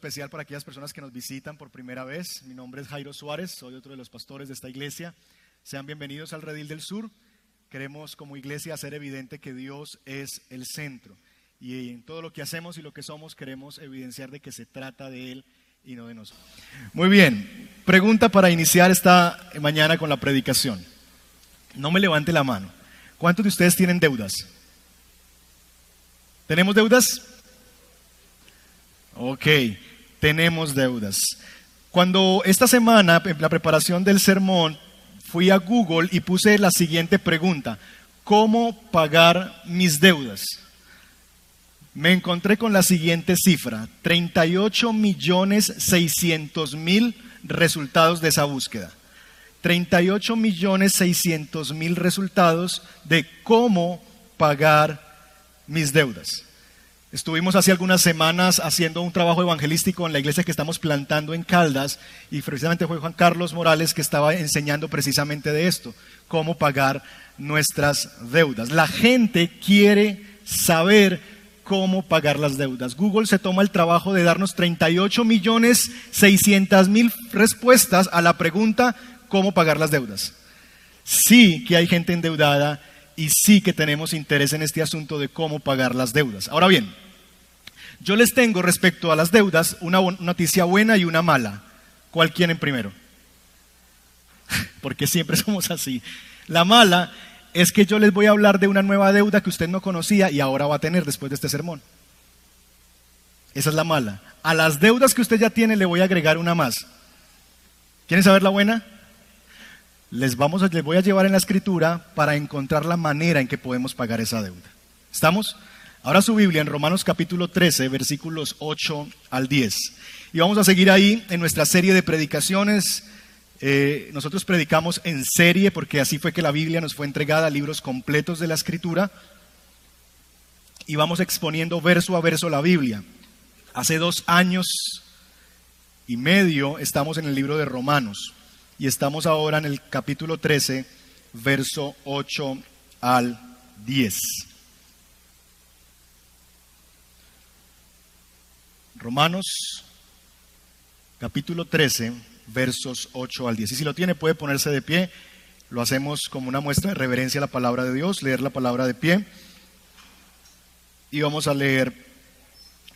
especial para aquellas personas que nos visitan por primera vez. Mi nombre es Jairo Suárez, soy otro de los pastores de esta iglesia. Sean bienvenidos al Redil del Sur. Queremos como iglesia hacer evidente que Dios es el centro. Y en todo lo que hacemos y lo que somos queremos evidenciar de que se trata de Él y no de nosotros. Muy bien, pregunta para iniciar esta mañana con la predicación. No me levante la mano. ¿Cuántos de ustedes tienen deudas? ¿Tenemos deudas? Ok, tenemos deudas. Cuando esta semana, en la preparación del sermón, fui a Google y puse la siguiente pregunta, ¿cómo pagar mis deudas? Me encontré con la siguiente cifra, 38 millones 600 mil resultados de esa búsqueda. 38 millones 600 mil resultados de cómo pagar mis deudas. Estuvimos hace algunas semanas haciendo un trabajo evangelístico en la iglesia que estamos plantando en Caldas y precisamente fue Juan Carlos Morales que estaba enseñando precisamente de esto, cómo pagar nuestras deudas. La gente quiere saber cómo pagar las deudas. Google se toma el trabajo de darnos 38 millones 600 mil respuestas a la pregunta cómo pagar las deudas. Sí que hay gente endeudada y sí que tenemos interés en este asunto de cómo pagar las deudas. Ahora bien, yo les tengo respecto a las deudas una noticia buena y una mala. ¿Cuál quieren primero? Porque siempre somos así. La mala es que yo les voy a hablar de una nueva deuda que usted no conocía y ahora va a tener después de este sermón. Esa es la mala. A las deudas que usted ya tiene le voy a agregar una más. ¿Quieren saber la buena? Les, vamos a, les voy a llevar en la escritura para encontrar la manera en que podemos pagar esa deuda. ¿Estamos? Ahora su Biblia en Romanos capítulo 13, versículos 8 al 10. Y vamos a seguir ahí en nuestra serie de predicaciones. Eh, nosotros predicamos en serie porque así fue que la Biblia nos fue entregada, libros completos de la escritura. Y vamos exponiendo verso a verso la Biblia. Hace dos años y medio estamos en el libro de Romanos y estamos ahora en el capítulo 13, verso 8 al 10. Romanos capítulo 13, versos 8 al 10. Y si lo tiene puede ponerse de pie. Lo hacemos como una muestra de reverencia a la palabra de Dios, leer la palabra de pie. Y vamos a leer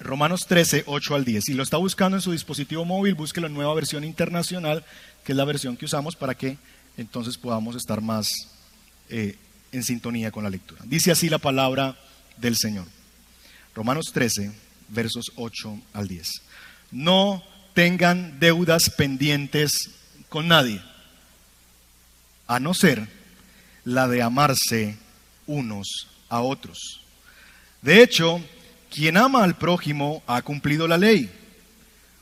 Romanos 13, 8 al 10. Si lo está buscando en su dispositivo móvil, búsquelo en nueva versión internacional que es la versión que usamos para que entonces podamos estar más eh, en sintonía con la lectura. Dice así la palabra del Señor. Romanos 13, versos 8 al 10. No tengan deudas pendientes con nadie, a no ser la de amarse unos a otros. De hecho, quien ama al prójimo ha cumplido la ley.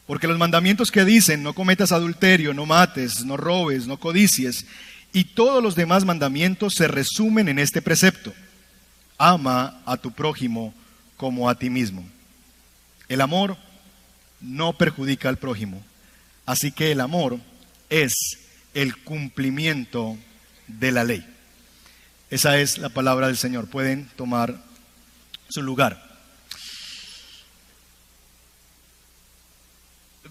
Porque los mandamientos que dicen, no cometas adulterio, no mates, no robes, no codicies, y todos los demás mandamientos se resumen en este precepto. Ama a tu prójimo como a ti mismo. El amor no perjudica al prójimo. Así que el amor es el cumplimiento de la ley. Esa es la palabra del Señor. Pueden tomar su lugar.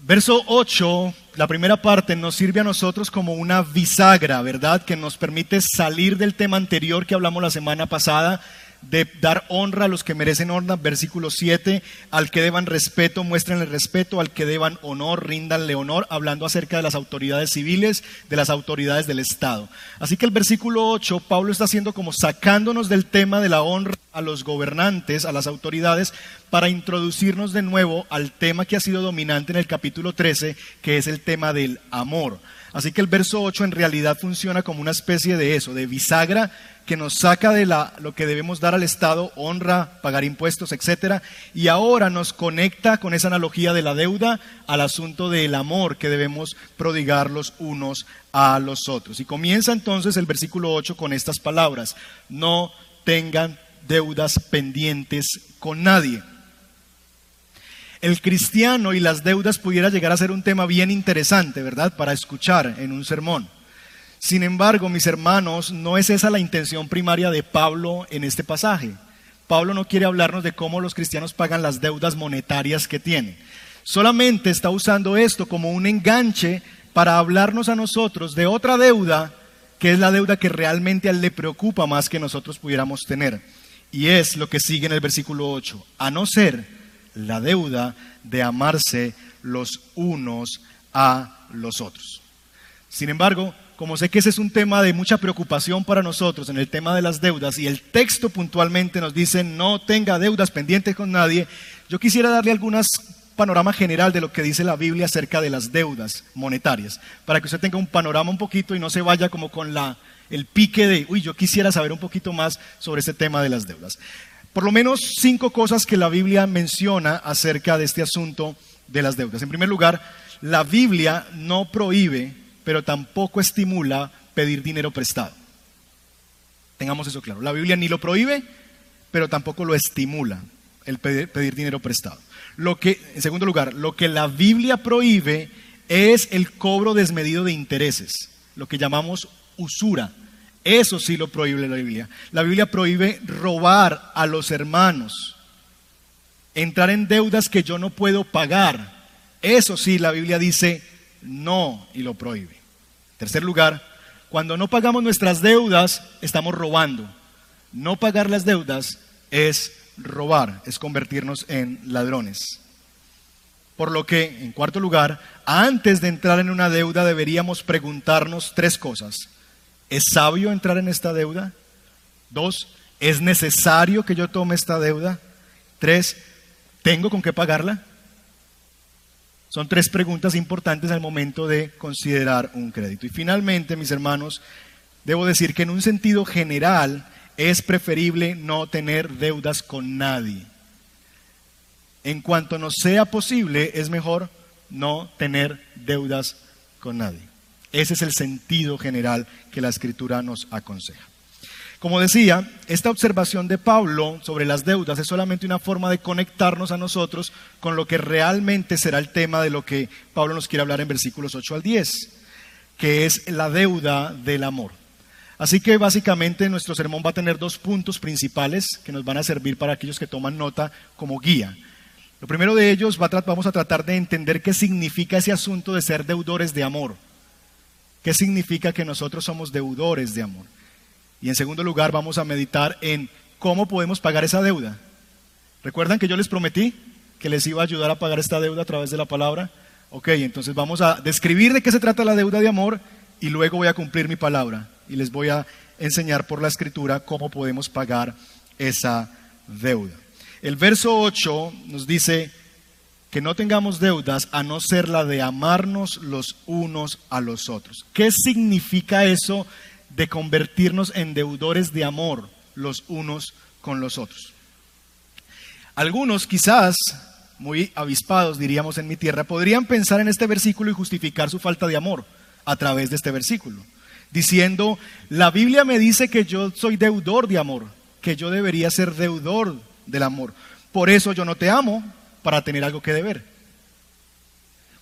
Verso 8, la primera parte, nos sirve a nosotros como una bisagra, ¿verdad? Que nos permite salir del tema anterior que hablamos la semana pasada de dar honra a los que merecen honra, versículo 7, al que deban respeto, muéstrenle respeto, al que deban honor, ríndanle honor, hablando acerca de las autoridades civiles, de las autoridades del Estado. Así que el versículo 8, Pablo está haciendo como sacándonos del tema de la honra a los gobernantes, a las autoridades, para introducirnos de nuevo al tema que ha sido dominante en el capítulo 13, que es el tema del amor. Así que el verso 8 en realidad funciona como una especie de eso, de bisagra que nos saca de la, lo que debemos dar al Estado, honra, pagar impuestos, etcétera, y ahora nos conecta con esa analogía de la deuda al asunto del amor que debemos prodigar los unos a los otros. Y comienza entonces el versículo 8 con estas palabras: No tengan deudas pendientes con nadie. El cristiano y las deudas pudiera llegar a ser un tema bien interesante, ¿verdad? Para escuchar en un sermón. Sin embargo, mis hermanos, no es esa la intención primaria de Pablo en este pasaje. Pablo no quiere hablarnos de cómo los cristianos pagan las deudas monetarias que tienen, solamente está usando esto como un enganche para hablarnos a nosotros de otra deuda que es la deuda que realmente él le preocupa más que nosotros pudiéramos tener. Y es lo que sigue en el versículo 8, a no ser la deuda de amarse los unos a los otros. Sin embargo, como sé que ese es un tema de mucha preocupación para nosotros en el tema de las deudas y el texto puntualmente nos dice no tenga deudas pendientes con nadie, yo quisiera darle algunas panorama general de lo que dice la Biblia acerca de las deudas monetarias, para que usted tenga un panorama un poquito y no se vaya como con la, el pique de, uy, yo quisiera saber un poquito más sobre ese tema de las deudas. Por lo menos cinco cosas que la Biblia menciona acerca de este asunto de las deudas. En primer lugar, la Biblia no prohíbe, pero tampoco estimula pedir dinero prestado. Tengamos eso claro. La Biblia ni lo prohíbe, pero tampoco lo estimula el pedir, dinero prestado. Lo que, en segundo lugar, lo que la Biblia prohíbe es el cobro desmedido de intereses, lo que llamamos usura. Eso sí lo prohíbe la Biblia. La Biblia prohíbe robar a los hermanos, entrar en deudas que yo no puedo pagar. Eso sí, la Biblia dice no y lo prohíbe. En tercer lugar, cuando no pagamos nuestras deudas, estamos robando. No pagar las deudas es robar, es convertirnos en ladrones. Por lo que, en cuarto lugar, antes de entrar en una deuda deberíamos preguntarnos tres cosas. ¿Es sabio entrar en esta deuda? Dos, ¿es necesario que yo tome esta deuda? Tres, ¿tengo con qué pagarla? Son tres preguntas importantes al momento de considerar un crédito. Y finalmente, mis hermanos, debo decir que en un sentido general es preferible no tener deudas con nadie. En cuanto nos sea posible, es mejor no tener deudas con nadie. Ese es el sentido general que la escritura nos aconseja. Como decía, esta observación de Pablo sobre las deudas es solamente una forma de conectarnos a nosotros con lo que realmente será el tema de lo que Pablo nos quiere hablar en versículos 8 al 10, que es la deuda del amor. Así que básicamente nuestro sermón va a tener dos puntos principales que nos van a servir para aquellos que toman nota como guía. Lo primero de ellos vamos a tratar de entender qué significa ese asunto de ser deudores de amor. ¿Qué significa que nosotros somos deudores de amor? Y en segundo lugar, vamos a meditar en cómo podemos pagar esa deuda. ¿Recuerdan que yo les prometí que les iba a ayudar a pagar esta deuda a través de la palabra? Ok, entonces vamos a describir de qué se trata la deuda de amor y luego voy a cumplir mi palabra y les voy a enseñar por la escritura cómo podemos pagar esa deuda. El verso 8 nos dice que no tengamos deudas a no ser la de amarnos los unos a los otros. ¿Qué significa eso de convertirnos en deudores de amor los unos con los otros. Algunos quizás, muy avispados diríamos en mi tierra, podrían pensar en este versículo y justificar su falta de amor a través de este versículo, diciendo, la Biblia me dice que yo soy deudor de amor, que yo debería ser deudor del amor. Por eso yo no te amo para tener algo que deber.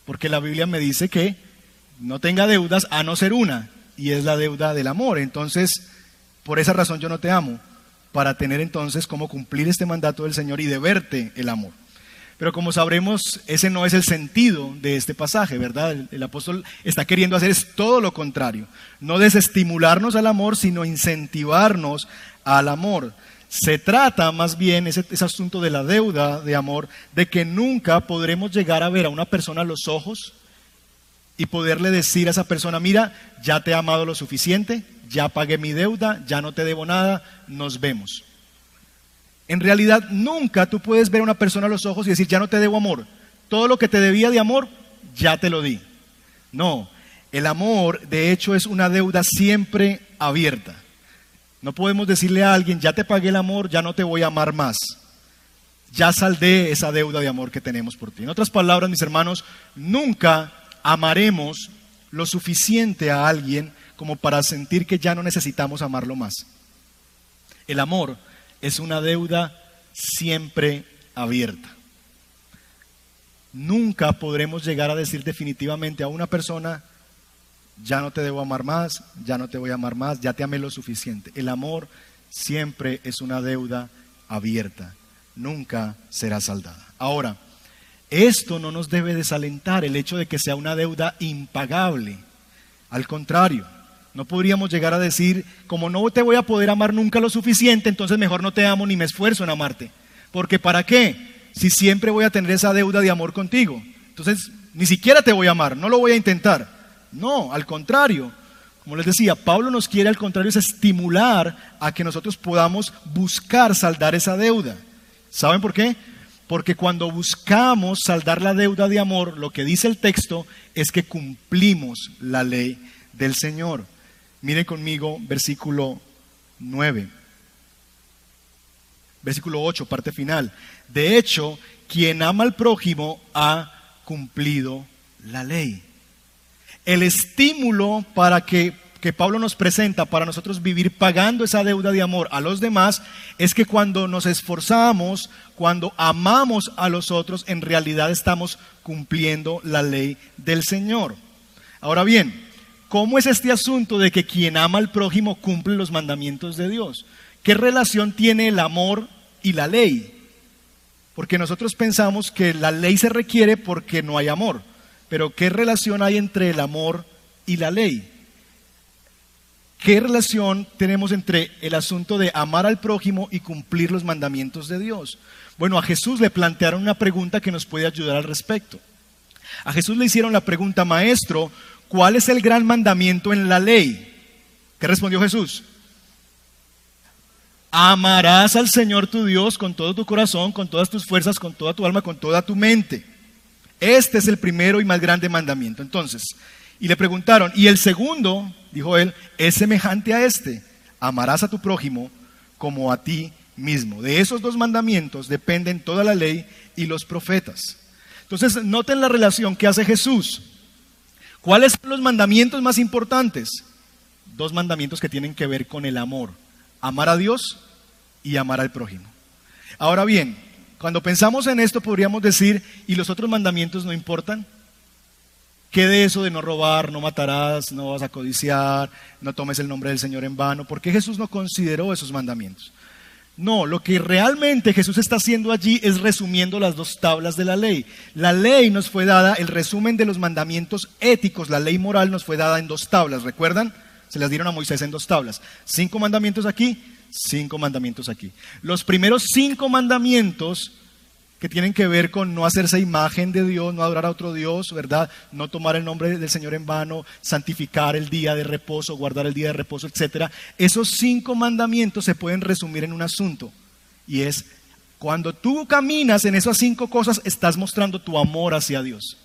Porque la Biblia me dice que no tenga deudas a no ser una, y es la deuda del amor. Entonces, por esa razón yo no te amo, para tener entonces cómo cumplir este mandato del Señor y deberte el amor. Pero como sabremos, ese no es el sentido de este pasaje, ¿verdad? El, apóstol está queriendo hacer es todo lo contrario, no desestimularnos al amor, sino incentivarnos al amor. Se trata más bien, ese, asunto de la deuda de amor, de que nunca podremos llegar a ver a una persona a los ojos y poderle decir a esa persona, mira, ya te he amado lo suficiente, ya pagué mi deuda, ya no te debo nada, nos vemos. En realidad nunca tú puedes ver a una persona a los ojos y decir, ya no te debo amor. Todo lo que te debía de amor, ya te lo di. No, el amor de hecho es una deuda siempre abierta. No podemos decirle a alguien, ya te pagué el amor, ya no te voy a amar más. Ya saldé esa deuda de amor que tenemos por ti. En otras palabras, mis hermanos, nunca amaremos lo suficiente a alguien como para sentir que ya no necesitamos amarlo más. El amor es una deuda siempre abierta. Nunca podremos llegar a decir definitivamente a una persona, ya no te debo amar más, ya no te voy a amar más, ya te amé lo suficiente. El amor siempre es una deuda abierta, nunca será saldada. Ahora, Esto no nos debe desalentar el hecho de que sea una deuda impagable. Al contrario, no podríamos llegar a decir, como no te voy a poder amar nunca lo suficiente, entonces mejor no te amo ni me esfuerzo en amarte. Porque ¿para qué? Si siempre voy a tener esa deuda de amor contigo. Entonces, ni siquiera te voy a amar, no lo voy a intentar. No, al contrario. Como les decía, Pablo nos quiere al contrario es estimular a que nosotros podamos buscar saldar esa deuda. ¿Saben por qué? Porque cuando buscamos saldar la deuda de amor, lo que dice el texto es que cumplimos la ley del Señor. Miren conmigo versículo 9. Versículo 8, parte final. De hecho, quien ama al prójimo ha cumplido la ley. El estímulo para que, que, Pablo nos presenta para nosotros vivir pagando esa deuda de amor a los demás es que cuando nos esforzamos, cuando amamos a los otros, en realidad estamos cumpliendo la ley del Señor. Ahora bien, ¿Cómo es este asunto de que quien ama al prójimo cumple los mandamientos de Dios? ¿Qué relación tiene el amor y la ley? Porque nosotros pensamos que la ley se requiere porque no hay amor. Pero ¿qué relación hay entre el amor y la ley? ¿Qué relación tenemos entre el asunto de amar al prójimo y cumplir los mandamientos de Dios? Bueno, a Jesús le plantearon una pregunta que nos puede ayudar al respecto. A Jesús le hicieron la pregunta, maestro, ¿cuál es el gran mandamiento en la ley? ¿Qué respondió Jesús? Amarás al Señor tu Dios con todo tu corazón, con todas tus fuerzas, con toda tu alma, con toda tu mente. Este es el primero y más grande mandamiento. Entonces, y le preguntaron, ¿y el segundo? Dijo él, es semejante a este. Amarás a tu prójimo como a ti mismo. De esos dos mandamientos dependen toda la ley y los profetas. Entonces, noten la relación que hace Jesús. ¿Cuáles son los mandamientos más importantes? Dos mandamientos que tienen que ver con el amor. Amar a Dios y amar al prójimo. Ahora bien, cuando pensamos en esto podríamos decir, ¿y los otros mandamientos no importan? ¿Qué de eso de no robar, no matarás, no vas a codiciar, no tomes el nombre del Señor en vano? ¿Por qué Jesús no consideró esos mandamientos? No, lo que realmente Jesús está haciendo allí es resumiendo las dos tablas de la ley. La ley nos fue dada, el resumen de los mandamientos éticos, la ley moral nos fue dada en dos tablas, ¿recuerdan? Se las dieron a Moisés en dos tablas. Cinco mandamientos aquí, cinco mandamientos aquí. Los primeros cinco mandamientos que tienen que ver con no hacerse imagen de Dios, no adorar a otro Dios, ¿verdad? No tomar el nombre del Señor en vano, santificar el día de reposo, guardar el día de reposo, etc. Esos cinco mandamientos se pueden resumir en un asunto y es cuando tú caminas en esas cinco cosas estás mostrando tu amor hacia Dios.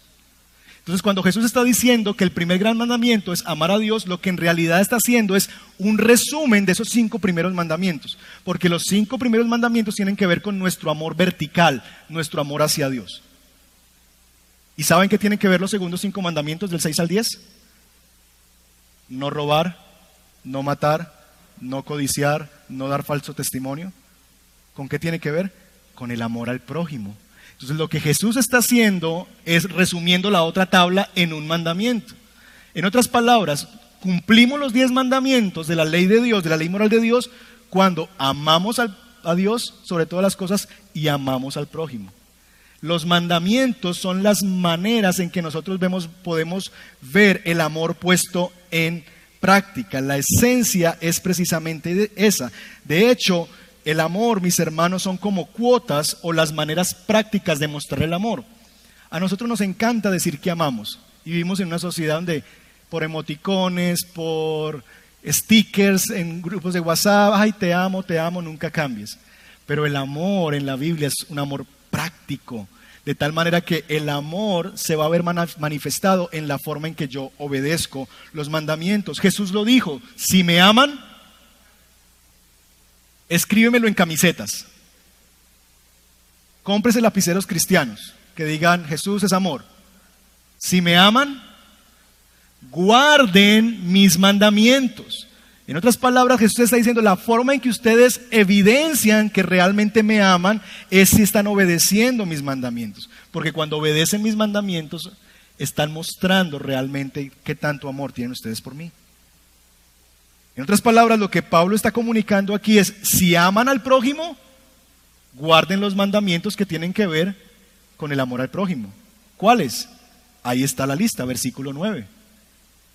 Entonces, cuando Jesús está diciendo que el primer gran mandamiento es amar a Dios, lo que en realidad está haciendo es un resumen de esos cinco primeros mandamientos. Porque los cinco primeros mandamientos tienen que ver con nuestro amor vertical, nuestro amor hacia Dios. ¿Y saben qué tienen que ver los segundos cinco mandamientos del 6 al 10? No robar, no matar, no codiciar, no dar falso testimonio. ¿Con qué tiene que ver? Con el amor al prójimo. Lo que Jesús está haciendo es resumiendo la otra tabla en un mandamiento. En otras palabras, cumplimos los diez mandamientos de la ley de Dios, de la ley moral de Dios, cuando amamos a Dios sobre todas las cosas y amamos al prójimo. Los mandamientos son las maneras en que nosotros vemos, podemos ver el amor puesto en práctica. La esencia es precisamente esa. De hecho, el amor, mis hermanos, son como cuotas o las maneras prácticas de mostrar el amor. A nosotros nos encanta decir que amamos. Y vivimos en una sociedad donde por emoticones, por stickers en grupos de WhatsApp, ay, te amo, te amo, nunca cambies. Pero el amor en la Biblia es un amor práctico, de tal manera que el amor se va a ver manifestado en la forma en que yo obedezco los mandamientos. Jesús lo dijo, si me aman, escríbemelo en camisetas. Cómprese lapiceros cristianos que digan Jesús es amor. Si me aman, guarden mis mandamientos. En otras palabras, Jesús está diciendo, la forma en que ustedes evidencian que realmente me aman es si están obedeciendo mis mandamientos. Porque cuando obedecen mis mandamientos, están mostrando realmente qué tanto amor tienen ustedes por mí. En otras palabras, lo que Pablo está comunicando aquí es, si aman al prójimo, guarden los mandamientos que tienen que ver con el amor al prójimo. ¿Cuáles? Ahí está la lista, versículo 9.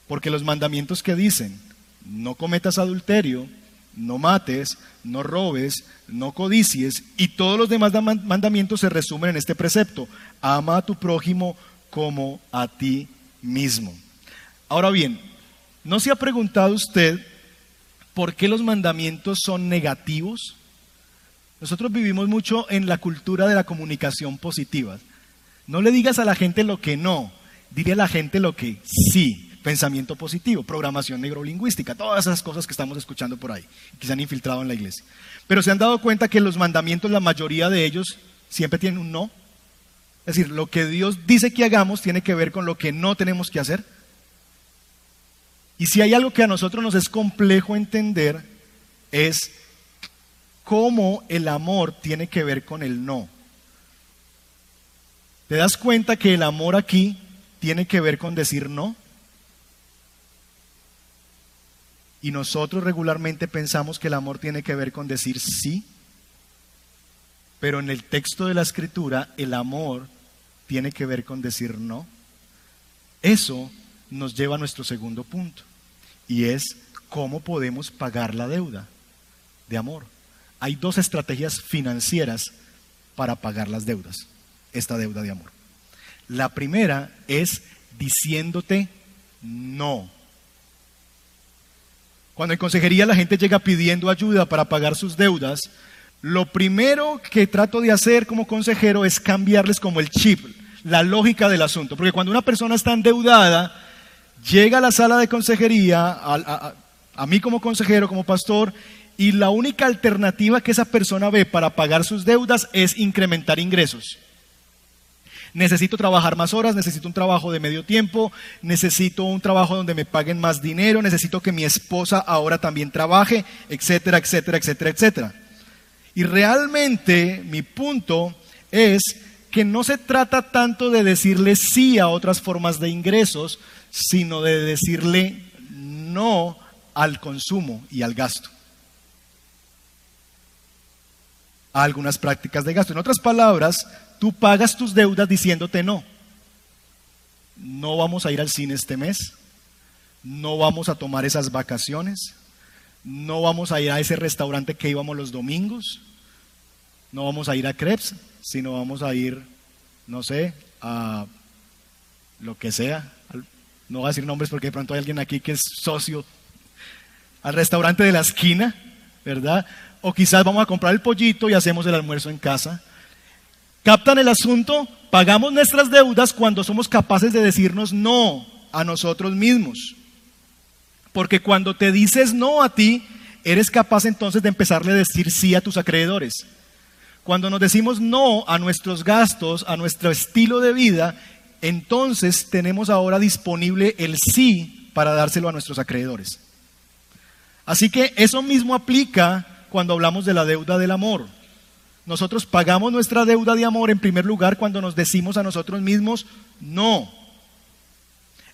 Porque los mandamientos que dicen, no cometas adulterio, no mates, no robes, no codicies, y todos los demás mandamientos se resumen en este precepto, ama a tu prójimo como a ti mismo. Ahora bien, ¿no se ha preguntado usted por qué los mandamientos son negativos? Nosotros vivimos mucho en la cultura de la comunicación positiva. No le digas a la gente lo que no, dile a la gente lo que sí. Pensamiento positivo, programación neurolingüística, todas esas cosas que estamos escuchando por ahí, que se han infiltrado en la iglesia. Pero se han dado cuenta que los mandamientos, la mayoría de ellos, siempre tienen un no. Es decir, lo que Dios dice que hagamos tiene que ver con lo que no tenemos que hacer. Y si hay algo que a nosotros nos es complejo entender, es cómo el amor tiene que ver con el no. ¿Te das cuenta que el amor aquí tiene que ver con decir no? Y nosotros regularmente pensamos que el amor tiene que ver con decir sí, pero en el texto de la escritura el amor tiene que ver con decir no. Eso nos lleva a nuestro segundo punto, y es cómo podemos pagar la deuda de amor. Hay dos estrategias financieras para pagar las deudas, esta deuda de amor. La primera es diciéndote no. Cuando en consejería la gente llega pidiendo ayuda para pagar sus deudas, lo primero que trato de hacer como consejero es cambiarles como el chip, la lógica del asunto. Porque cuando una persona está endeudada, llega a la sala de consejería, a, mí como consejero, como pastor, y la única alternativa que esa persona ve para pagar sus deudas es incrementar ingresos. Necesito trabajar más horas, necesito un trabajo de medio tiempo, necesito un trabajo donde me paguen más dinero, necesito que mi esposa ahora también trabaje, etcétera, etcétera, etcétera, etcétera. Y realmente mi punto es que no se trata tanto de decirle sí a otras formas de ingresos, sino de decirle no al consumo y al gasto. a algunas prácticas de gasto. En otras palabras, tú pagas tus deudas diciéndote no. No vamos a ir al cine este mes, no vamos a tomar esas vacaciones, no vamos a ir a ese restaurante que íbamos los domingos, no vamos a ir a Krebs, sino vamos a ir, no sé, a lo que sea. No voy a decir nombres porque de pronto hay alguien aquí que es socio al restaurante de la esquina, ¿verdad? o quizás vamos a comprar el pollito y hacemos el almuerzo en casa. ¿Captan el asunto? Pagamos nuestras deudas cuando somos capaces de decirnos no a nosotros mismos. Porque cuando te dices no a ti, eres capaz entonces de empezarle a decir sí a tus acreedores. Cuando nos decimos no a nuestros gastos, a nuestro estilo de vida, entonces tenemos ahora disponible el sí para dárselo a nuestros acreedores. Así que eso mismo aplica cuando hablamos de la deuda del amor. Nosotros pagamos nuestra deuda de amor en primer lugar cuando nos decimos a nosotros mismos no.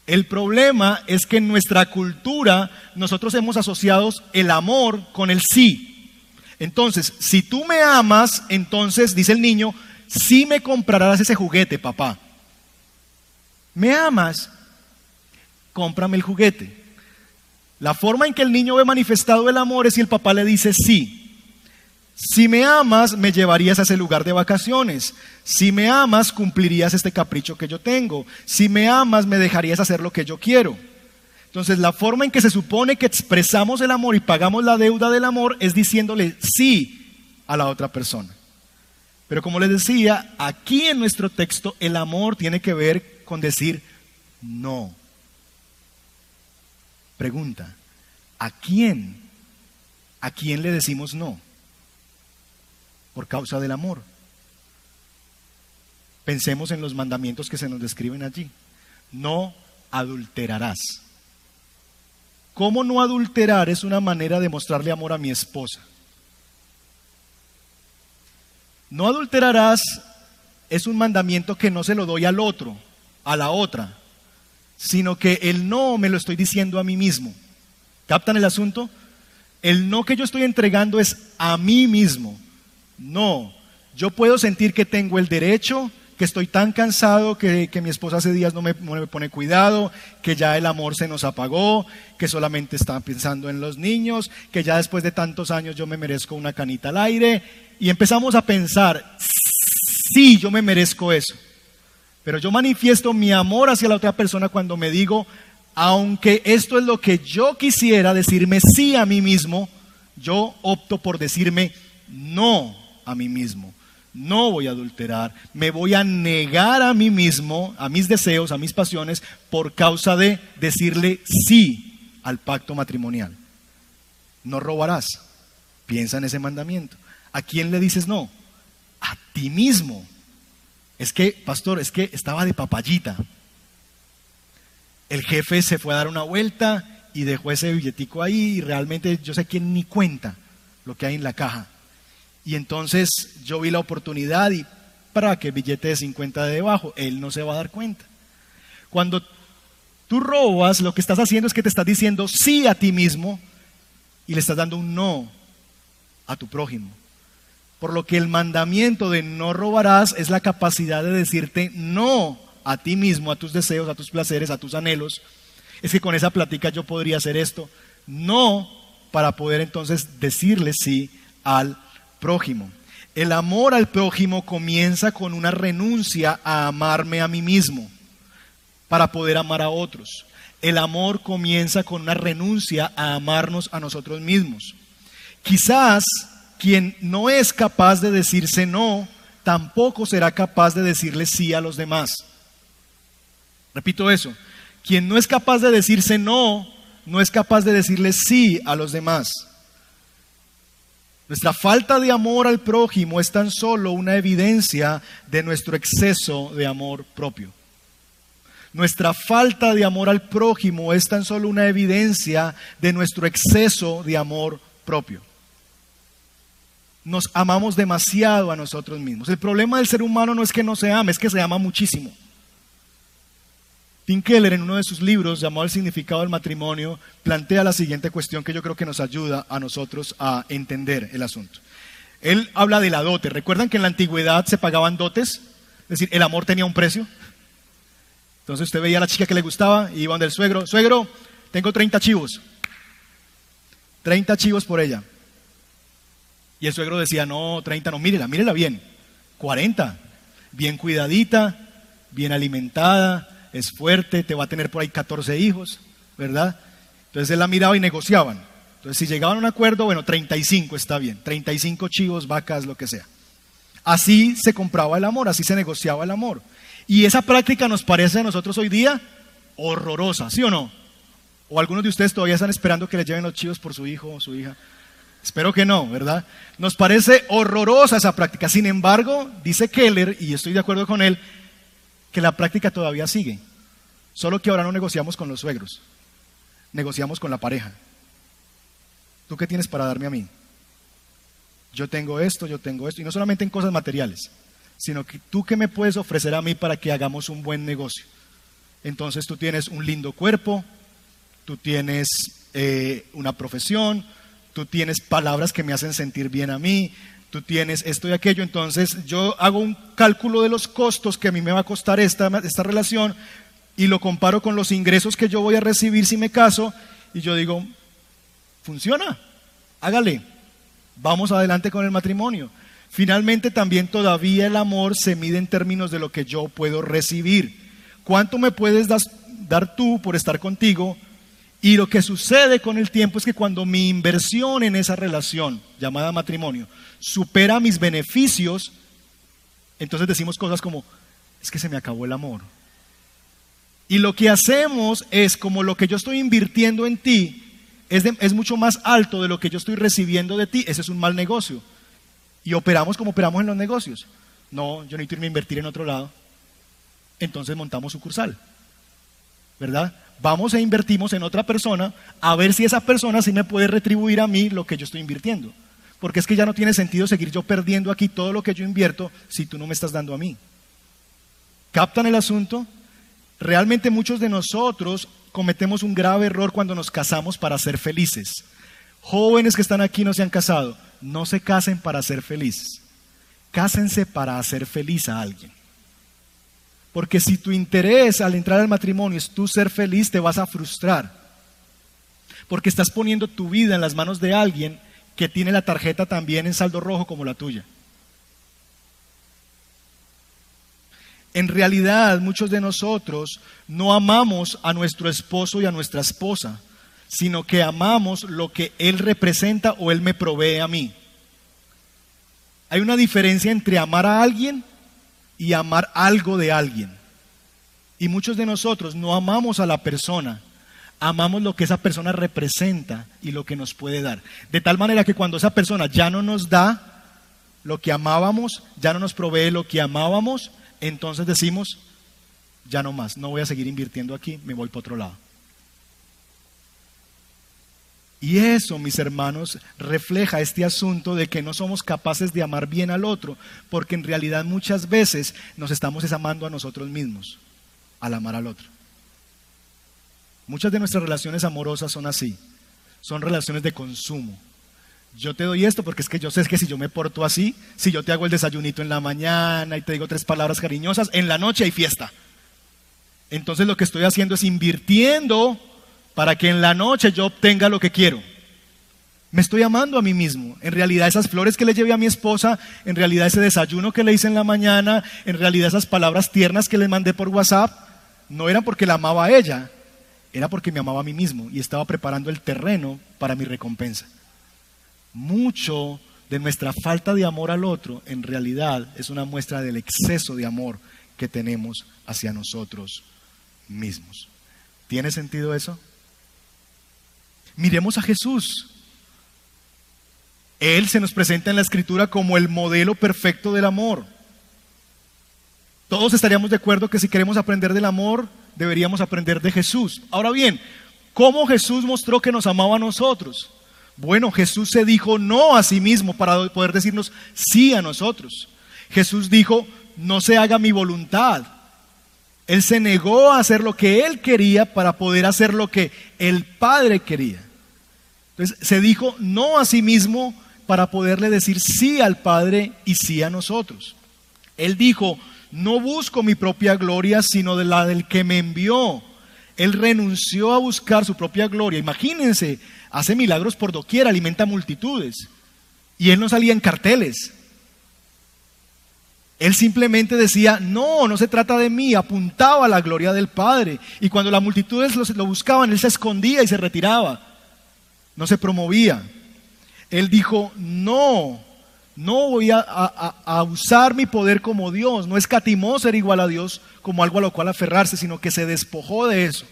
El problema es que en nuestra cultura nosotros hemos asociado el amor con el sí. Entonces, si tú me amas, entonces, dice el niño, sí me comprarás ese juguete, papá. ¿Me amas? Cómprame el juguete. La forma en que el niño ve manifestado el amor es si el papá le dice sí. Si me amas, me llevarías a ese lugar de vacaciones. Si me amas, cumplirías este capricho que yo tengo. Si me amas, me dejarías hacer lo que yo quiero. Entonces, la forma en que se supone que expresamos el amor y pagamos la deuda del amor es diciéndole sí a la otra persona. Pero como les decía, aquí en nuestro texto el amor tiene que ver con decir no. Pregunta, ¿a quién? ¿A quién le decimos no? Por causa del amor. Pensemos en los mandamientos que se nos describen allí. No adulterarás. ¿Cómo no adulterar es una manera de mostrarle amor a mi esposa? No adulterarás es un mandamiento que no se lo doy al otro, a la otra sino que el no me lo estoy diciendo a mí mismo. ¿Captan el asunto? El no que yo estoy entregando es a mí mismo. No, yo puedo sentir que tengo el derecho, que estoy tan cansado que, mi esposa hace días no me, no me, pone cuidado, que ya el amor se nos apagó, que solamente está pensando en los niños, que ya después de tantos años yo me merezco una canita al aire. Y empezamos a pensar, sí, yo me merezco eso. Pero yo manifiesto mi amor hacia la otra persona cuando me digo, aunque esto es lo que yo quisiera decirme sí a mí mismo, yo opto por decirme no a mí mismo. No voy a adulterar, me voy a negar a mí mismo, a mis deseos, a mis pasiones, por causa de decirle sí al pacto matrimonial. No robarás. Piensa en ese mandamiento. ¿A quién le dices no? A ti mismo. Es que, pastor, es que estaba de papayita. El jefe se fue a dar una vuelta y dejó ese billetico ahí y realmente yo sé quién ni cuenta lo que hay en la caja. Y entonces yo vi la oportunidad y para que el billete de 50 de debajo, él no se va a dar cuenta. Cuando tú robas, lo que estás haciendo es que te estás diciendo sí a ti mismo y le estás dando un no a tu prójimo. Por lo que el mandamiento de no robarás es la capacidad de decirte no a ti mismo, a tus deseos, a tus placeres, a tus anhelos, es que con esa plática yo podría hacer esto. No para poder entonces decirle sí al prójimo. El amor al prójimo comienza con una renuncia a amarme a mí mismo para poder amar a otros. El amor comienza con una renuncia a amarnos a nosotros mismos. Quizás quien no es capaz de decirse no, tampoco será capaz de decirle sí a los demás. Repito eso, quien no es capaz de decirse no, no es capaz de decirle sí a los demás. Nuestra falta de amor al prójimo es tan solo una evidencia de nuestro exceso de amor propio. Nuestra falta de amor al prójimo es tan solo una evidencia de nuestro exceso de amor propio. Nos amamos demasiado a nosotros mismos. El problema del ser humano no es que no se ame, es que se ama muchísimo. Tim Keller, en uno de sus libros llamado El significado del matrimonio, plantea la siguiente cuestión que yo creo que nos ayuda a nosotros a entender el asunto. Él habla de la dote. ¿Recuerdan que en la antigüedad se pagaban dotes? Es decir, el amor tenía un precio. Entonces usted veía a la chica que le gustaba y iban del suegro, suegro, tengo 30 chivos. 30 chivos por ella. Y el suegro decía, no, 30 no, mírela, mírela bien. 40. Bien cuidadita, bien alimentada, es fuerte, te va a tener por ahí 14 hijos, ¿verdad? Entonces él la miraba y negociaban. Entonces si llegaban a un acuerdo, bueno, 35 está bien, 35 chivos, vacas, lo que sea. Así se compraba el amor, así se negociaba el amor. Y esa práctica nos parece a nosotros hoy día horrorosa, ¿sí o no? O algunos de ustedes todavía están esperando que le lleven los chivos por su hijo o su hija. Espero que no, ¿verdad? Nos parece horrorosa esa práctica. Sin embargo, dice Keller, y estoy de acuerdo con él, que la práctica todavía sigue. Solo que ahora no negociamos con los suegros, negociamos con la pareja. ¿Tú qué tienes para darme a mí? Yo tengo esto, yo tengo esto, y no solamente en cosas materiales, sino que tú qué me puedes ofrecer a mí para que hagamos un buen negocio. Entonces tú tienes un lindo cuerpo, tú tienes eh, una profesión, tú tienes palabras que me hacen sentir bien a mí, tú tienes esto y aquello, entonces yo hago un cálculo de los costos que a mí me va a costar esta, esta relación y lo comparo con los ingresos que yo voy a recibir si me caso y yo digo, funciona, hágale, vamos adelante con el matrimonio. Finalmente también todavía el amor se mide en términos de lo que yo puedo recibir. ¿Cuánto me puedes dar tú por estar contigo? Y lo que sucede con el tiempo es que cuando mi inversión en esa relación llamada matrimonio supera mis beneficios, entonces decimos cosas como, es que se me acabó el amor. Y lo que hacemos es como lo que yo estoy invirtiendo en ti es, es mucho más alto de lo que yo estoy recibiendo de ti, ese es un mal negocio. Y operamos como operamos en los negocios. No, yo necesito irme a invertir en otro lado. Entonces montamos sucursal. ¿Verdad? Vamos e invertimos en otra persona a ver si esa persona sí me puede retribuir a mí lo que yo estoy invirtiendo. Porque es que ya no tiene sentido seguir yo perdiendo aquí todo lo que yo invierto si tú no me estás dando a mí. ¿Captan el asunto? Realmente muchos de nosotros cometemos un grave error cuando nos casamos para ser felices. Jóvenes que están aquí no se han casado, no se casen para ser felices. Cásense para hacer feliz a alguien. Porque si tu interés al entrar al matrimonio es tú ser feliz, te vas a frustrar. Porque estás poniendo tu vida en las manos de alguien que tiene la tarjeta también en saldo rojo como la tuya. En realidad, muchos de nosotros no amamos a nuestro esposo y a nuestra esposa, sino que amamos lo que él representa o él me provee a mí. Hay una diferencia entre amar a alguien y amar algo de alguien. Y muchos de nosotros no amamos a la persona, amamos lo que esa persona representa y lo que nos puede dar. De tal manera que cuando esa persona ya no nos da lo que amábamos, ya no nos provee lo que amábamos, entonces decimos, ya no más, no voy a seguir invirtiendo aquí, me voy para otro lado. Y eso, mis hermanos, refleja este asunto de que no somos capaces de amar bien al otro, porque en realidad muchas veces nos estamos amando a nosotros mismos al amar al otro. Muchas de nuestras relaciones amorosas son así, son relaciones de consumo. Yo te doy esto porque es que yo sé que si yo me porto así, si yo te hago el desayunito en la mañana y te digo tres palabras cariñosas, en la noche hay fiesta. Entonces lo que estoy haciendo es invirtiendo para que en la noche yo obtenga lo que quiero. Me estoy amando a mí mismo. En realidad esas flores que le llevé a mi esposa, en realidad ese desayuno que le hice en la mañana, en realidad esas palabras tiernas que le mandé por WhatsApp, no eran porque la amaba a ella, era porque me amaba a mí mismo y estaba preparando el terreno para mi recompensa. Mucho de nuestra falta de amor al otro en realidad es una muestra del exceso de amor que tenemos hacia nosotros mismos. ¿Tiene sentido eso? Miremos a Jesús. Él se nos presenta en la escritura como el modelo perfecto del amor. Todos estaríamos de acuerdo que si queremos aprender del amor, deberíamos aprender de Jesús. Ahora bien, ¿cómo Jesús mostró que nos amaba a nosotros? Bueno, Jesús se dijo no a sí mismo para poder decirnos sí a nosotros. Jesús dijo, no se haga mi voluntad. Él se negó a hacer lo que él quería para poder hacer lo que el Padre quería. Entonces se dijo no a sí mismo para poderle decir sí al Padre y sí a nosotros. Él dijo, no busco mi propia gloria, sino de la del que me envió. Él renunció a buscar su propia gloria. Imagínense, hace milagros por doquier, alimenta multitudes. Y él no salía en carteles. Él simplemente decía, no, no se trata de mí, apuntaba a la gloria del Padre. Y cuando las multitudes lo, buscaban, él se escondía y se retiraba no se promovía. Él dijo, no, no voy a, usar mi poder como Dios. No escatimó ser igual a Dios como algo a lo cual aferrarse, sino que se despojó de eso.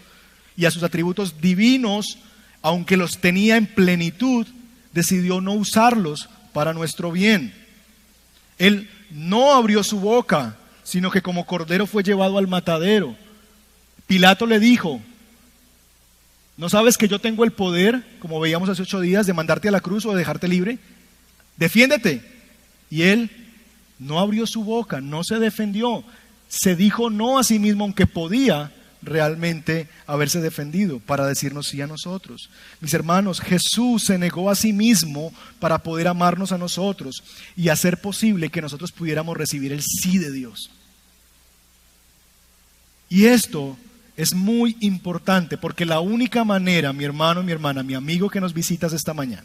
Y a sus atributos divinos, aunque los tenía en plenitud, decidió no usarlos para nuestro bien. Él no abrió su boca, sino que como cordero fue llevado al matadero. Pilato le dijo, ¿No sabes que yo tengo el poder, como veíamos hace ocho días, de mandarte a la cruz o de dejarte libre? Defiéndete. Y él no abrió su boca, no se defendió, se dijo no a sí mismo, aunque podía realmente haberse defendido para decirnos sí a nosotros. Mis hermanos, Jesús se negó a sí mismo para poder amarnos a nosotros y hacer posible que nosotros pudiéramos recibir el sí de Dios. Y esto es muy importante porque la única manera, mi hermano, mi hermana, mi amigo que nos visitas esta mañana,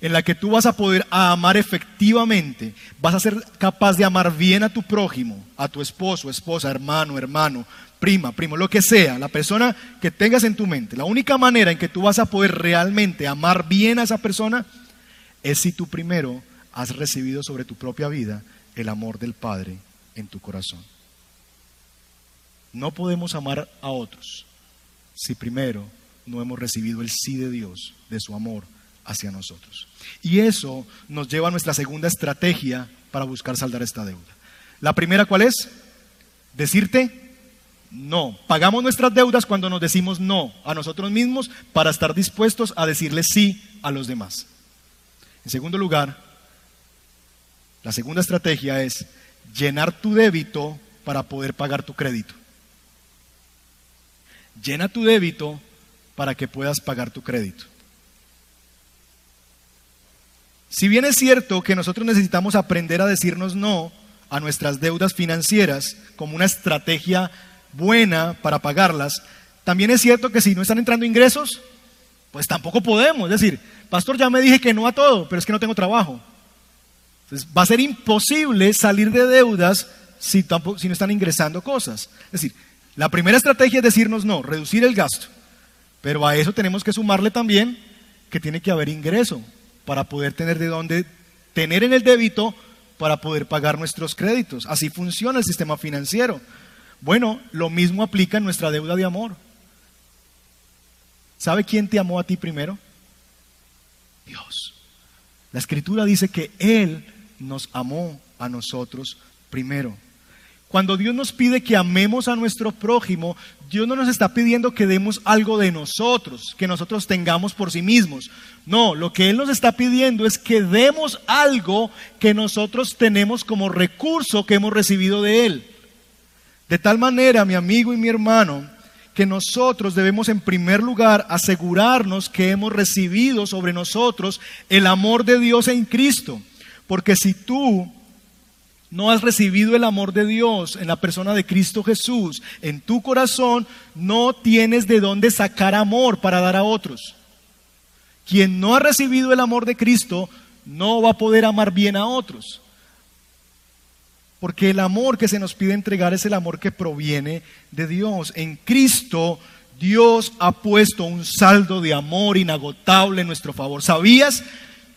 en la que tú vas a poder amar efectivamente, vas a ser capaz de amar bien a tu prójimo, a tu esposo, esposa, hermano, hermano, prima, primo, lo que sea, la persona que tengas en tu mente. La única manera en que tú vas a poder realmente amar bien a esa persona es si tú primero has recibido sobre tu propia vida el amor del Padre en tu corazón. No podemos amar a otros si primero no hemos recibido el sí de Dios, de su amor hacia nosotros. Y eso nos lleva a nuestra segunda estrategia para buscar saldar esta deuda. La primera, ¿cuál es? Decirte no. Pagamos nuestras deudas cuando nos decimos no a nosotros mismos para estar dispuestos a decirle sí a los demás. En segundo lugar, la segunda estrategia es llenar tu débito para poder pagar tu crédito. Llena tu débito para que puedas pagar tu crédito. Si bien es cierto que nosotros necesitamos aprender a decirnos no a nuestras deudas financieras como una estrategia buena para pagarlas, también es cierto que si no están entrando ingresos, pues tampoco podemos. Es decir, pastor, ya me dije que no a todo, pero es que no tengo trabajo. Entonces va a ser imposible salir de deudas si, tampoco, si no están ingresando cosas. Es decir, la primera estrategia es decirnos no, reducir el gasto. Pero a eso tenemos que sumarle también que tiene que haber ingreso para poder tener de dónde tener en el débito para poder pagar nuestros créditos. Así funciona el sistema financiero. Bueno, lo mismo aplica en nuestra deuda de amor. ¿Sabe quién te amó a ti primero? Dios. La escritura dice que Él nos amó a nosotros primero. Cuando Dios nos pide que amemos a nuestro prójimo, Dios no nos está pidiendo que demos algo de nosotros, que nosotros tengamos por sí mismos. No, lo que Él nos está pidiendo es que demos algo que nosotros tenemos como recurso que hemos recibido de Él. De tal manera, mi amigo y mi hermano, que nosotros debemos en primer lugar asegurarnos que hemos recibido sobre nosotros el amor de Dios en Cristo. Porque si tú no has recibido el amor de Dios en la persona de Cristo Jesús en tu corazón, no tienes de dónde sacar amor para dar a otros. Quien no ha recibido el amor de Cristo no va a poder amar bien a otros. Porque el amor que se nos pide entregar es el amor que proviene de Dios. En Cristo Dios ha puesto un saldo de amor inagotable en nuestro favor. ¿Sabías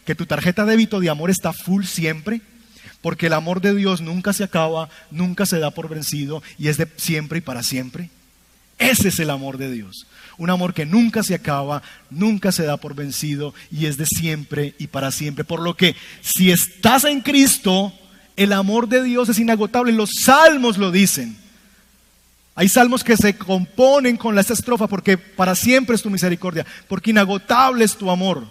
que tu tarjeta de débito de amor está full siempre? Porque el amor de Dios nunca se acaba, nunca se da por vencido y es de siempre y para siempre. Ese es el amor de Dios. Un amor que nunca se acaba, nunca se da por vencido y es de siempre y para siempre. Por lo que si estás en Cristo, el amor de Dios es inagotable. Los salmos lo dicen. Hay salmos que se componen con esta estrofa porque para siempre es tu misericordia, porque inagotable es tu amor.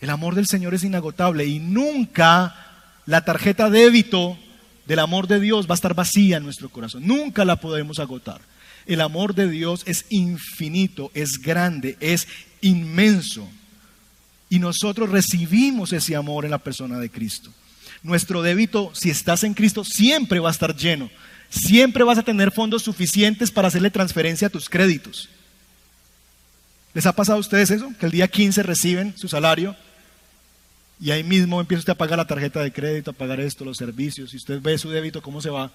El amor del Señor es inagotable y nunca la tarjeta débito del amor de Dios va a estar vacía en nuestro corazón. Nunca la podemos agotar. El amor de Dios es infinito, es grande, es inmenso. Y nosotros recibimos ese amor en la persona de Cristo. Nuestro débito, si estás en Cristo, siempre va a estar lleno. Siempre vas a tener fondos suficientes para hacerle transferencia a tus créditos. ¿Les ha pasado a ustedes eso? Que el día 15 reciben su salario y ahí mismo empieza usted a pagar la tarjeta de crédito, a pagar esto, los servicios, y usted ve su débito, cómo se va.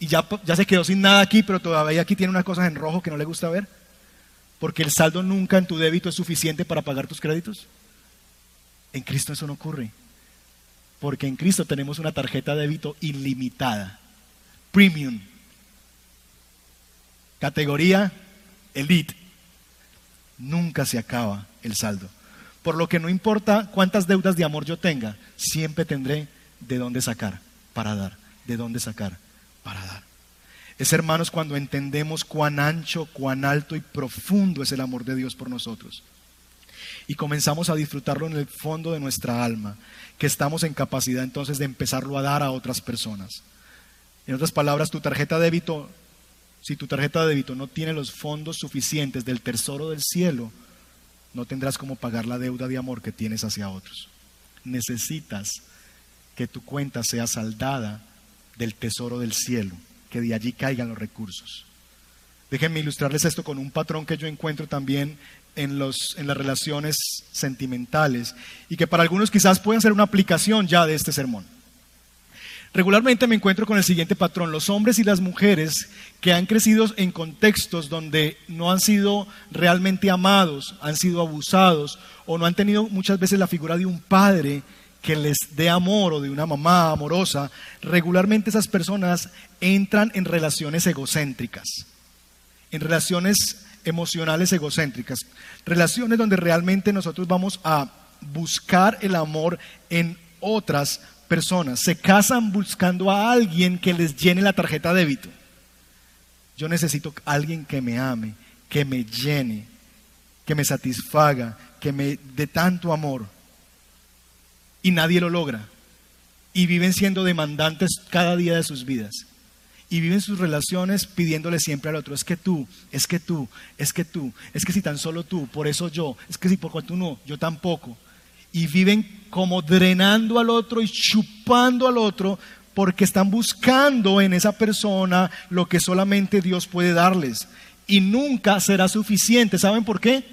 Y ya, ya se quedó sin nada aquí, pero todavía aquí tiene unas cosas en rojo que no le gusta ver. Porque el saldo nunca en tu débito es suficiente para pagar tus créditos. En Cristo eso no ocurre. Porque en Cristo tenemos una tarjeta de débito ilimitada. Premium. Categoría Elite. Nunca se acaba el saldo. Por lo que no importa cuántas deudas de amor yo tenga, siempre tendré de dónde sacar para dar, de dónde sacar para dar. Es hermanos cuando entendemos cuán ancho, cuán alto y profundo es el amor de Dios por nosotros. Y comenzamos a disfrutarlo en el fondo de nuestra alma, que estamos en capacidad entonces de empezarlo a dar a otras personas. En otras palabras, tu tarjeta de débito, si tu tarjeta de débito no tiene los fondos suficientes del tesoro del cielo, no tendrás cómo pagar la deuda de amor que tienes hacia otros. Necesitas que tu cuenta sea saldada del tesoro del cielo, que de allí caigan los recursos. Déjenme ilustrarles esto con un patrón que yo encuentro también en, los, en las relaciones sentimentales y que para algunos quizás pueden ser una aplicación ya de este sermón. Regularmente me encuentro con el siguiente patrón. Los hombres y las mujeres que han crecido en contextos donde no han sido realmente amados, han sido abusados o no han tenido muchas veces la figura de un padre que les dé amor o de una mamá amorosa, regularmente esas personas entran en relaciones egocéntricas, en relaciones emocionales egocéntricas, relaciones donde realmente nosotros vamos a buscar el amor en otras personas se casan buscando a alguien que les llene la tarjeta débito. Yo necesito alguien que me ame, que me llene, que me satisfaga, que me dé tanto amor. Y nadie lo logra. Y viven siendo demandantes cada día de sus vidas. Y viven sus relaciones pidiéndole siempre al otro, es que tú, es que tú, es que tú, es que si tan solo tú, por eso yo, es que si por cuanto tú no, yo tampoco y viven como drenando al otro y chupando al otro porque están buscando en esa persona lo que solamente Dios puede darles. Y nunca será suficiente. ¿Saben por qué?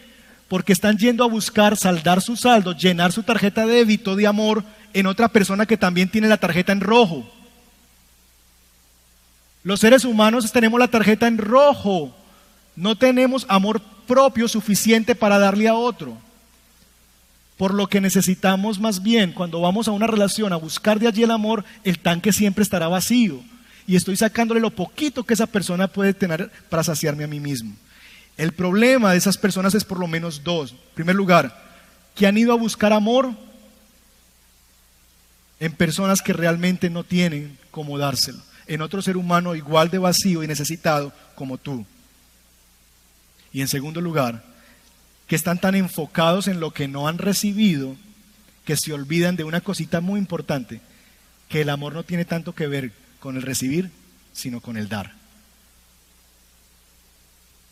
Porque están yendo a buscar saldar su saldo, llenar su tarjeta de débito de amor en otra persona que también tiene la tarjeta en rojo. Los seres humanos tenemos la tarjeta en rojo. No tenemos amor propio suficiente para darle a otro. Por lo que necesitamos más bien, cuando vamos a una relación a buscar de allí el amor, el tanque siempre estará vacío. Y estoy sacándole lo poquito que esa persona puede tener para saciarme a mí mismo. El problema de esas personas es por lo menos dos. En primer lugar, que han ido a buscar amor en personas que realmente no tienen cómo dárselo. En otro ser humano igual de vacío y necesitado como tú. Y en segundo lugar, que están tan enfocados en lo que no han recibido que se olvidan de una cosita muy importante, que el amor no tiene tanto que ver con el recibir, sino con el dar.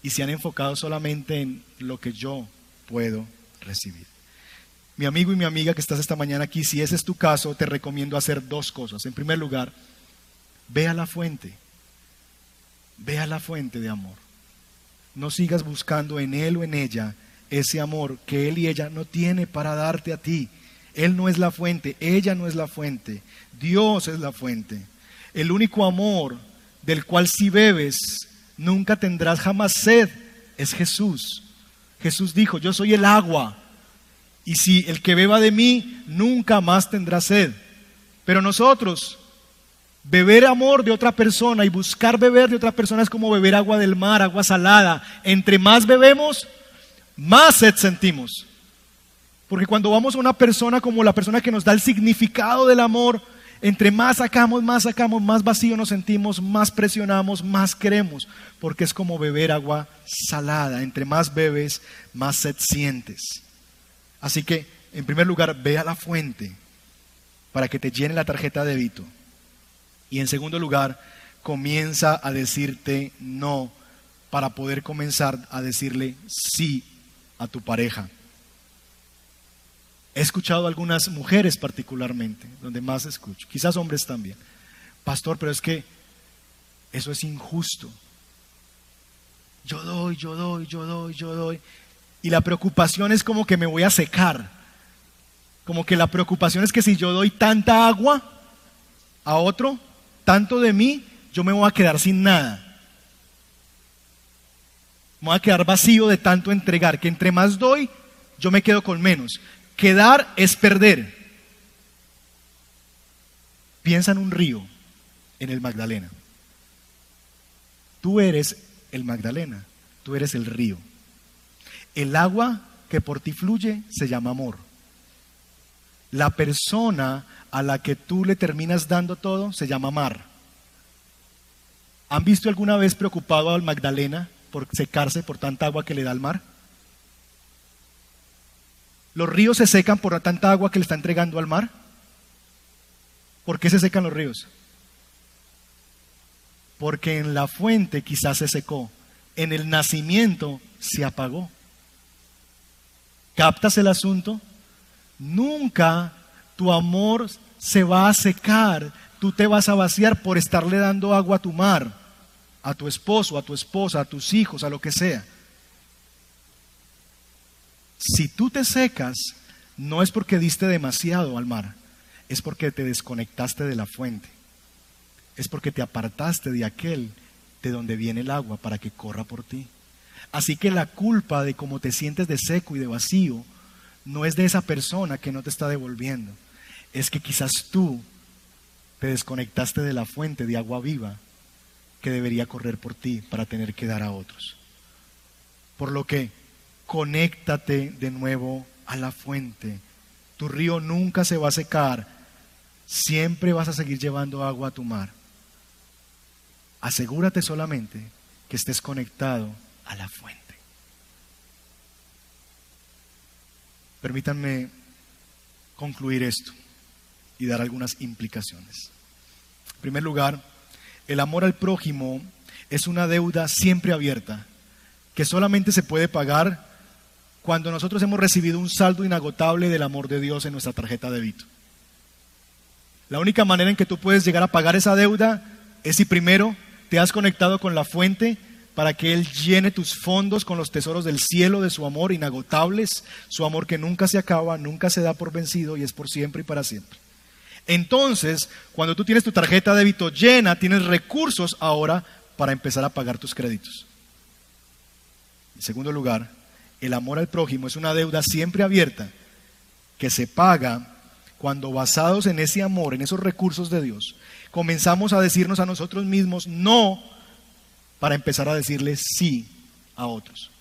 Y se han enfocado solamente en lo que yo puedo recibir. Mi amigo y mi amiga que estás esta mañana aquí, si ese es tu caso, te recomiendo hacer dos cosas. En primer lugar, ve a la fuente. Ve a la fuente de amor. No sigas buscando en él o en ella ese amor que él y ella no tiene para darte a ti. Él no es la fuente, ella no es la fuente, Dios es la fuente. El único amor del cual si bebes nunca tendrás jamás sed es Jesús. Jesús dijo, yo soy el agua y si el que beba de mí nunca más tendrá sed. Pero nosotros, beber amor de otra persona y buscar beber de otra persona es como beber agua del mar, agua salada. Entre más bebemos, más sed sentimos. Porque cuando vamos a una persona como la persona que nos da el significado del amor, entre más sacamos, más sacamos, más vacío nos sentimos, más presionamos, más queremos. Porque es como beber agua salada. Entre más bebes, más sed sientes. Así que, en primer lugar, ve a la fuente para que te llene la tarjeta de débito. Y en segundo lugar, comienza a decirte no para poder comenzar a decirle sí a tu pareja. He escuchado a algunas mujeres particularmente, donde más escucho, quizás hombres también. Pastor, pero es que eso es injusto. Yo doy, yo doy, yo doy, yo doy. Y la preocupación es como que me voy a secar. Como que la preocupación es que si yo doy tanta agua a otro, tanto de mí, yo me voy a quedar sin nada. Me voy a quedar vacío de tanto entregar, que entre más doy, yo me quedo con menos. Quedar es perder. Piensa en un río, en el Magdalena. Tú eres el Magdalena, tú eres el río. El agua que por ti fluye se llama amor. La persona a la que tú le terminas dando todo se llama mar. ¿Han visto alguna vez preocupado al Magdalena por secarse por tanta agua que le da al mar? ¿Los ríos se secan por tanta agua que le está entregando al mar? ¿Por qué se secan los ríos? Porque en la fuente quizás se secó, en el nacimiento se apagó. ¿Captas el asunto? Nunca tu amor se va a secar, tú te vas a vaciar por estarle dando agua a tu mar, a tu esposo, a tu esposa, a tus hijos, a lo que sea. Si tú te secas, no es porque diste demasiado al mar, es porque te desconectaste de la fuente, es porque te apartaste de aquel de donde viene el agua para que corra por ti. Así que la culpa de cómo te sientes de seco y de vacío no es de esa persona que no te está devolviendo, es que quizás tú te desconectaste de la fuente de agua viva que debería correr por ti para tener que dar a otros. Por lo que conéctate de nuevo a la fuente. Tu río nunca se va a secar, siempre vas a seguir llevando agua a tu mar. Asegúrate solamente que estés conectado a la fuente. Permítanme concluir esto y dar algunas implicaciones. En primer lugar, el amor al prójimo es una deuda siempre abierta, que solamente se puede pagar cuando nosotros hemos recibido un saldo inagotable del amor de Dios en nuestra tarjeta de débito. La única manera en que tú puedes llegar a pagar esa deuda es si primero te has conectado con la fuente para que Él llene tus fondos con los tesoros del cielo de su amor inagotables, su amor que nunca se acaba, nunca se da por vencido y es por siempre y para siempre. Entonces, cuando tú tienes tu tarjeta de débito llena, tienes recursos ahora para empezar a pagar tus créditos. En segundo lugar, el amor al prójimo es una deuda siempre abierta que se paga cuando basados en ese amor, en esos recursos de Dios, comenzamos a decirnos a nosotros mismos no para empezar a decirle sí a otros.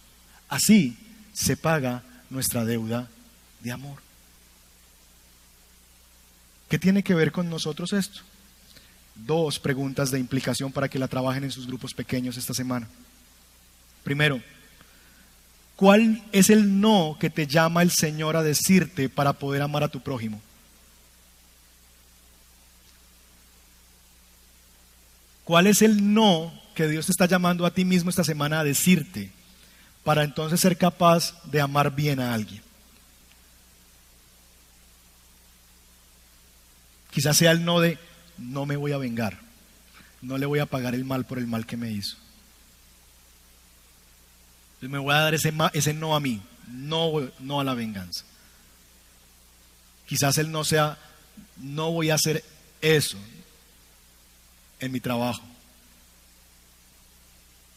Así se paga nuestra deuda de amor. ¿Qué tiene que ver con nosotros esto? Dos preguntas de implicación para que la trabajen en sus grupos pequeños esta semana. Primero, ¿cuál es el no que te llama el Señor a decirte para poder amar a tu prójimo? ¿Cuál es el no que Dios te está llamando a ti mismo esta semana a decirte para entonces ser capaz de amar bien a alguien? Quizás sea el no de no me voy a vengar, no le voy a pagar el mal por el mal que me hizo. me voy a dar ese, no a mí, no, no a la venganza. Quizás el no sea, no voy a hacer eso en mi trabajo.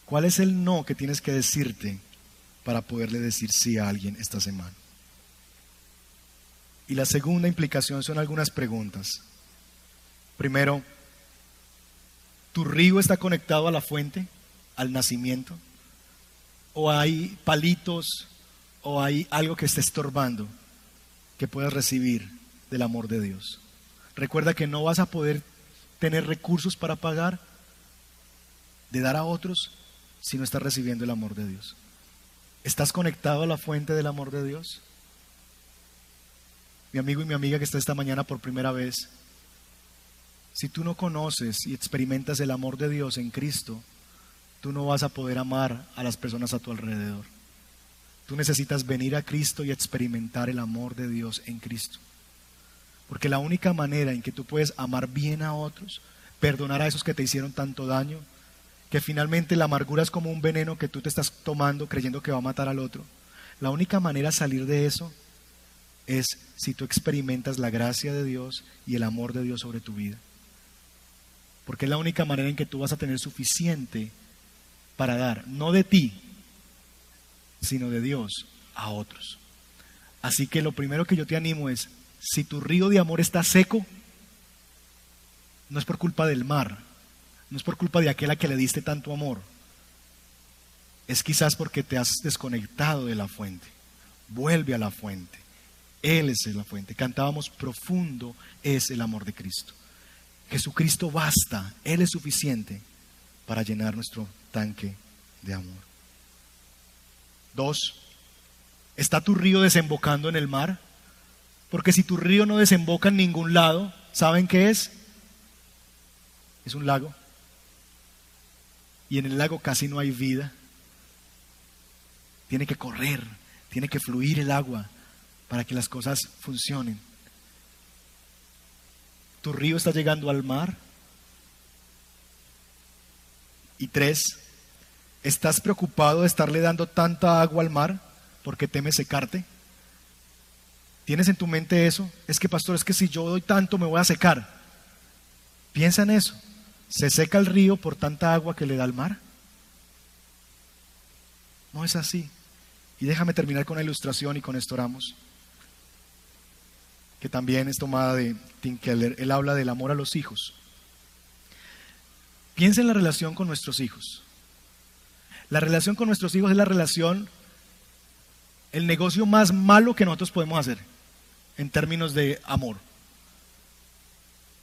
¿Cuál es el no que tienes que decirte para poderle decir sí a alguien esta semana? Y la segunda implicación son algunas preguntas. Primero, ¿tu río está conectado a la fuente, al nacimiento? ¿O hay palitos o hay algo que esté estorbando que puedas recibir del amor de Dios? Recuerda que no vas a poder tener recursos para pagar, de dar a otros, si no estás recibiendo el amor de Dios? ¿Estás conectado a la fuente del amor de Dios? Mi amigo y mi amiga que está esta mañana por primera vez, si tú no conoces y experimentas el amor de Dios en Cristo, tú no vas a poder amar a las personas a tu alrededor. Tú necesitas venir a Cristo y experimentar el amor de Dios en Cristo. Porque la única manera en que tú puedes amar bien a otros, perdonar a esos que te hicieron tanto daño, que finalmente la amargura es como un veneno que tú te estás tomando creyendo que va a matar al otro. La única manera de salir de eso es si tú experimentas la gracia de Dios y el amor de Dios sobre tu vida. Porque es la única manera en que tú vas a tener suficiente para dar, no de ti, sino de Dios a otros. Así que lo primero que yo te animo es, si tu río de amor está seco, no es por culpa del mar, no es por culpa de aquel a que le diste tanto amor. Es quizás porque te has desconectado de la fuente. Vuelve a la fuente. Él es la fuente. Cantábamos profundo es el amor de Cristo. Jesucristo basta, Él es suficiente para llenar nuestro tanque de amor. Dos, ¿está tu río desembocando en el mar? Porque si tu río no desemboca en ningún lado, ¿saben qué es? Es un lago y en el lago casi no hay vida. Tiene que correr, tiene que fluir el agua para que las cosas funcionen. Tu río está llegando al mar. Y tres, ¿estás preocupado de estarle dando tanta agua al mar porque temes secarte? ¿Tienes en tu mente eso? Es que, pastor, es que si yo doy tanto me voy a secar. Piensa en eso. ¿Se seca el río por tanta agua que le da al mar? No es así. Y déjame terminar con la ilustración y con esto oramos. Que también es tomada de Tim Keller. Él habla del amor a los hijos. Piensa en la relación con nuestros hijos. La relación con nuestros hijos es la relación, el negocio más malo que nosotros podemos hacer en términos de amor.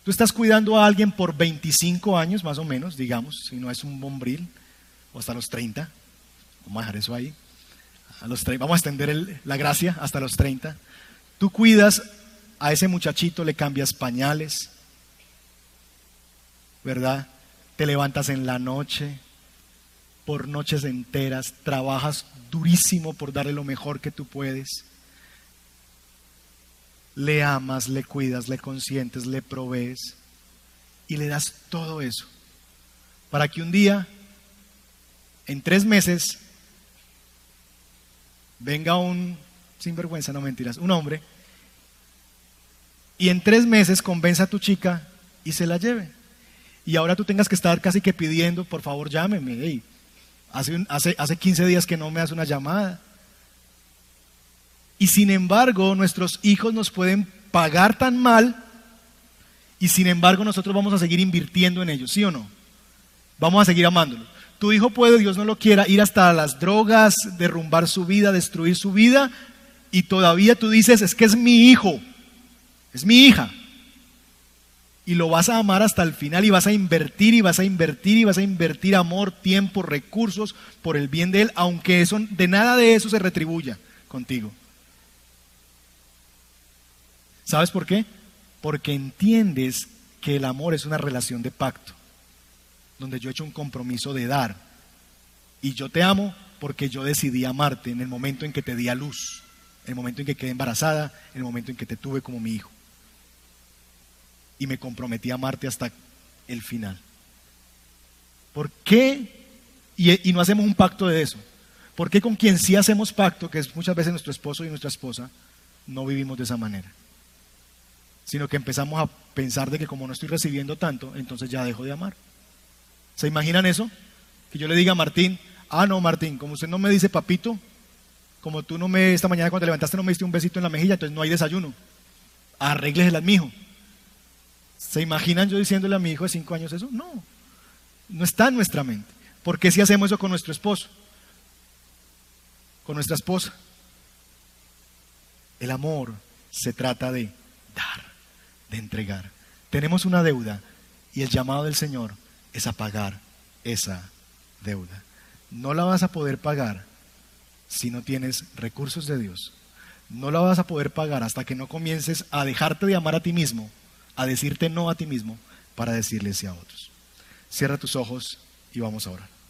Tú estás cuidando a alguien por 25 años, más o menos, digamos, si no es un bombril, o hasta los 30. Vamos a dejar eso ahí. A los vamos a extender la gracia hasta los 30. Tú cuidas a ese muchachito, le cambias pañales, ¿verdad? Te levantas en la noche, por noches enteras, trabajas durísimo por darle lo mejor que tú puedes. Le amas, le cuidas, le consientes, le provees y le das todo eso para que un día, en tres meses, venga un, sinvergüenza, no mentiras, un hombre, y en tres meses convenza a tu chica y se la lleve. Y ahora tú tengas que estar casi que pidiendo, por favor llámeme, hace, hace, hace 15 días que no me hace una llamada. Y sin embargo, nuestros hijos nos pueden pagar tan mal y sin embargo nosotros vamos a seguir invirtiendo en ellos, ¿sí o no? Vamos a seguir amándolo. Tu hijo puede, Dios no lo quiera, ir hasta las drogas, derrumbar su vida, destruir su vida, y todavía tú dices, es que es mi hijo, es mi hija. Y lo vas a amar hasta el final y vas a invertir y vas a invertir y vas a invertir amor, tiempo, recursos por el bien de él, aunque eso, de nada de eso se retribuya contigo. ¿Sabes por qué? Porque entiendes que el amor es una relación de pacto donde yo he hecho un compromiso de dar. Y yo te amo porque yo decidí amarte en el momento en que te di a luz, en el momento en que quedé embarazada, en el momento en que te tuve como mi hijo. Y me comprometí a amarte hasta el final. ¿Por qué? Y, no hacemos un pacto de eso. ¿Por qué con quien sí hacemos pacto, que es muchas veces nuestro esposo y nuestra esposa, no vivimos de esa manera? Sino que empezamos a pensar de que como no estoy recibiendo tanto, entonces ya dejo de amar. ¿Se imaginan eso? Que yo le diga a Martín, ah, no, Martín, como usted no me dice papito, como tú no me, esta mañana cuando te levantaste no me diste un besito en la mejilla, entonces no hay desayuno. Arréglesela a mi hijo. ¿Se imaginan yo diciéndole a mi hijo de cinco años eso? No, no está en nuestra mente. ¿Por qué si hacemos eso con nuestro esposo? Con nuestra esposa. El amor se trata de dar, de entregar. Tenemos una deuda y el llamado del Señor es a pagar esa deuda. No la vas a poder pagar si no tienes recursos de Dios. No la vas a poder pagar hasta que no comiences a dejarte de amar a ti mismo, a decirte no a ti mismo para decirle sí a otros. Cierra tus ojos y vamos a orar.